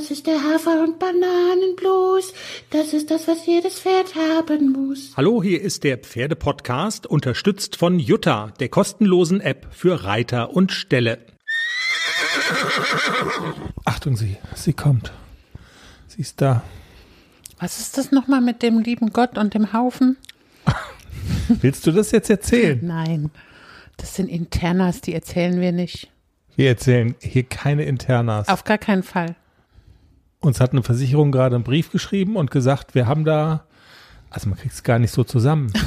Das ist der Hafer- und Bananenblues. Das ist das, was jedes Pferd haben muss. Hallo, hier ist der Pferdepodcast, unterstützt von Jutta, der kostenlosen App für Reiter und Ställe. Achtung, sie, sie kommt. Sie ist da. Was ist das nochmal mit dem lieben Gott und dem Haufen? Willst du das jetzt erzählen? Nein, das sind Internas, die erzählen wir nicht. Wir erzählen hier keine Internas. Auf gar keinen Fall. Uns hat eine Versicherung gerade einen Brief geschrieben und gesagt, wir haben da, also man kriegt es gar nicht so zusammen.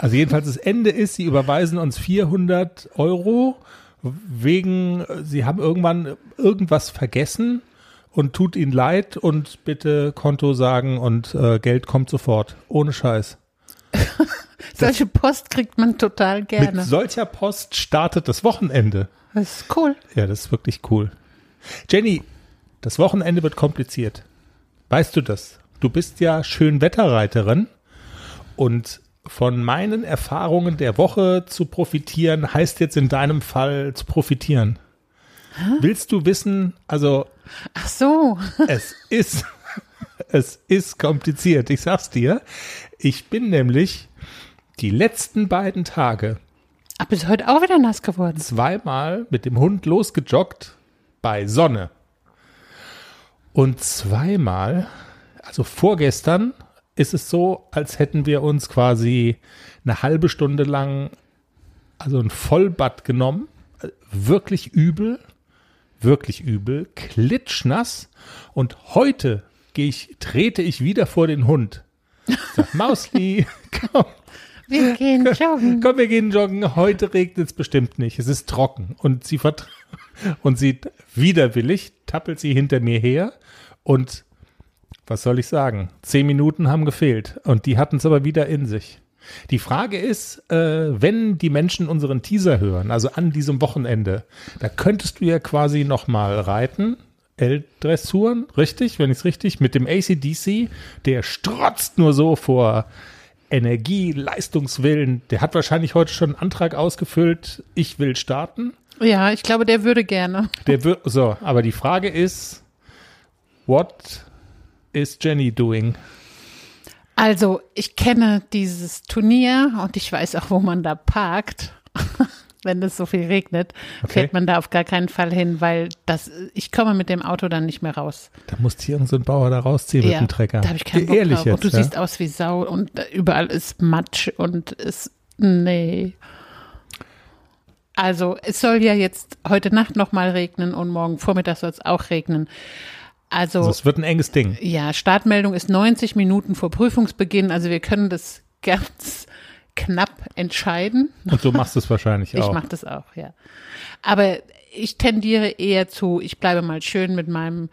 Also jedenfalls das Ende ist, sie überweisen uns 400 Euro wegen, sie haben irgendwann irgendwas vergessen und tut ihnen leid und bitte Konto sagen und äh, Geld kommt sofort. Ohne Scheiß. Solche Post kriegt man total gerne. Mit solcher Post startet das Wochenende. Das ist cool. Ja, das ist wirklich cool. Jenny, das Wochenende wird kompliziert. Weißt du das? Du bist ja Schönwetterreiterin und von meinen Erfahrungen der Woche zu profitieren, heißt jetzt in deinem Fall zu profitieren. Willst du wissen, also Ach so. es ist, es ist kompliziert. Ich sag's dir. Ich bin nämlich die letzten beiden Tage Ach, bist heute auch wieder nass geworden. zweimal mit dem Hund losgejoggt bei Sonne. Und zweimal, also vorgestern, ist es so, als hätten wir uns quasi eine halbe Stunde lang, also ein Vollbad genommen. Wirklich übel, wirklich übel, klitschnass. Und heute ich, trete ich wieder vor den Hund. Sag, Mausli, komm, Wir gehen joggen. Komm, wir gehen joggen. Heute regnet es bestimmt nicht. Es ist trocken. Und sie und sie widerwillig tappelt sie hinter mir her. Und was soll ich sagen? Zehn Minuten haben gefehlt. Und die hatten es aber wieder in sich. Die Frage ist, äh, wenn die Menschen unseren Teaser hören, also an diesem Wochenende, da könntest du ja quasi nochmal reiten. L-Dressuren, richtig, wenn ich es richtig, mit dem ACDC, der strotzt nur so vor Energie, Leistungswillen. Der hat wahrscheinlich heute schon einen Antrag ausgefüllt. Ich will starten. Ja, ich glaube, der würde gerne. Der wird, so, aber die Frage ist, what is Jenny doing? Also, ich kenne dieses Turnier und ich weiß auch, wo man da parkt. Wenn es so viel regnet, Okay. fährt man da auf gar keinen Fall hin, weil das, ich komme mit dem Auto dann nicht mehr raus. Da muss hier irgendein so ein Bauer da rausziehen mit Ja, dem Trecker. Da habe ich keinen Bock Ehrlich drauf. jetzt, und du ja? siehst aus wie Sau und überall ist Matsch und ist, nee. Also, es soll ja jetzt heute Nacht nochmal regnen und morgen Vormittag soll es auch regnen. Also, Also es wird ein enges Ding. ja, Startmeldung ist 90 Minuten vor Prüfungsbeginn. Also, wir können das ganz knapp entscheiden. Und so machst du es wahrscheinlich Ich auch. mache das auch, ja. Aber ich tendiere eher zu, ich bleibe mal schön mit meinem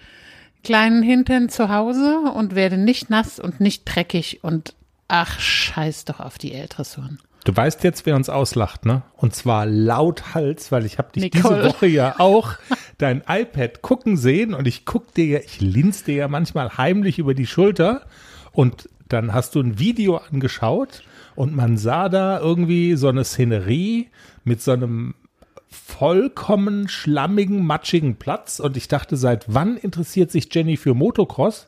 kleinen Hintern zu Hause und werde nicht nass und nicht dreckig und ach, scheiß doch auf die L-Dressuren. Du weißt jetzt, wer uns auslacht, ne? Und zwar laut Hals, weil ich habe dich Nicole. diese Woche ja auch dein iPad gucken sehen und ich guck dir ja, ich linz dir ja manchmal heimlich über die Schulter und dann hast du ein Video angeschaut und man sah da irgendwie so eine Szenerie mit so einem vollkommen schlammigen, matschigen Platz und ich dachte, seit wann interessiert sich Jenny für Motocross?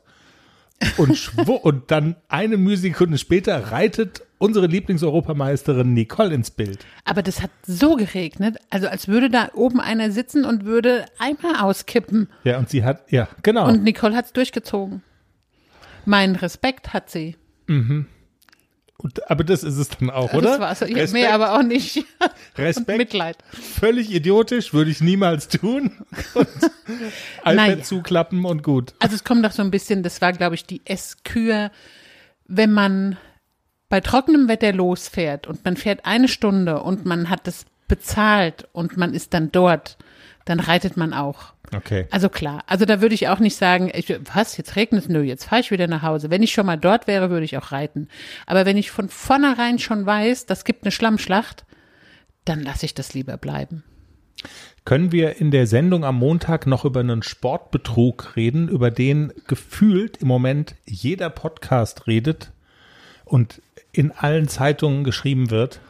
Und, schwur, und dann eine Musikunde später reitet unsere Lieblingseuropameisterin Nicole ins Bild. Aber das hat so geregnet, also als würde da oben einer sitzen und würde einmal auskippen. Ja, und sie hat, ja, genau. Und Nicole hat's durchgezogen. Meinen Respekt hat sie. Und, aber das ist es dann auch, Das oder? war's. Ja, Respekt, mehr aber auch nicht. Und Respekt. Mitleid. Völlig idiotisch, würde ich niemals tun. Und iPad Naja. zuklappen und gut. Also es kommt doch so ein bisschen, das war, glaube ich, die Esskür, wenn man bei trockenem Wetter losfährt und man fährt eine Stunde und man hat das bezahlt und man ist dann dort, dann reitet man auch. Okay. Also klar, also da würde ich auch nicht sagen, ich, was, jetzt regnet es? Nö, jetzt fahre ich wieder nach Hause. Wenn ich schon mal dort wäre, würde ich auch reiten. Aber wenn ich von vornherein schon weiß, das gibt eine Schlammschlacht, dann lasse ich das lieber bleiben. Können wir in der Sendung am Montag noch über einen Sportbetrug reden, über den gefühlt im Moment jeder Podcast redet und in allen Zeitungen geschrieben wird?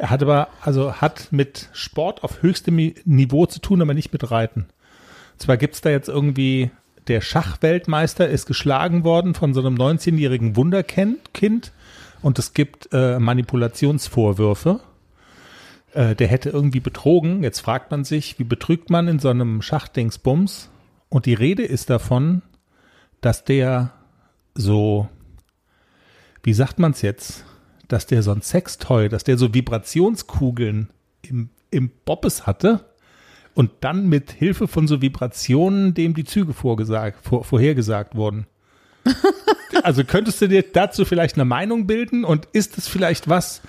Er hat aber, also hat mit Sport auf höchstem Niveau zu tun, aber nicht mit Reiten. Zwar gibt's da jetzt irgendwie der Schachweltmeister ist geschlagen worden von so einem 19-jährigen Wunderkind Kind, und es gibt äh, Manipulationsvorwürfe. Äh, der hätte irgendwie betrogen. Jetzt fragt man sich, wie betrügt man in so einem Schachdingsbums? Und die Rede ist davon, dass der so, wie sagt man es jetzt, dass der so ein Sextoy, dass der so Vibrationskugeln im, im Bobbes hatte und dann mit Hilfe von so Vibrationen dem die Züge vorgesagt, vor, vorhergesagt wurden. also könntest du dir dazu vielleicht eine Meinung bilden und ist es vielleicht was,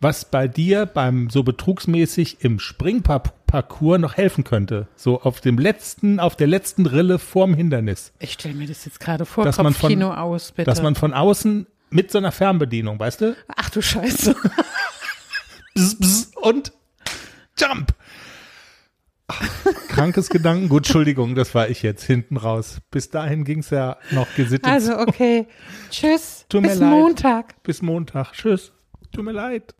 was bei dir beim so betrugsmäßig im Springparcours noch helfen könnte? So auf dem letzten, auf der letzten Rille vorm Hindernis. Ich stelle mir das jetzt gerade vor, Dass man von- Kopfkino aus, bitte. Dass man von außen mit so einer Fernbedienung, weißt du? Ach du Scheiße. Bzz, bzz, und Jump. Ach, Krankes Gedankengut, Entschuldigung, das war ich jetzt hinten raus. Bis dahin ging es ja noch gesittet. Also okay. Tschüss. Tut mir Bis leid. Montag. Bis Montag. Tschüss. Tut mir leid.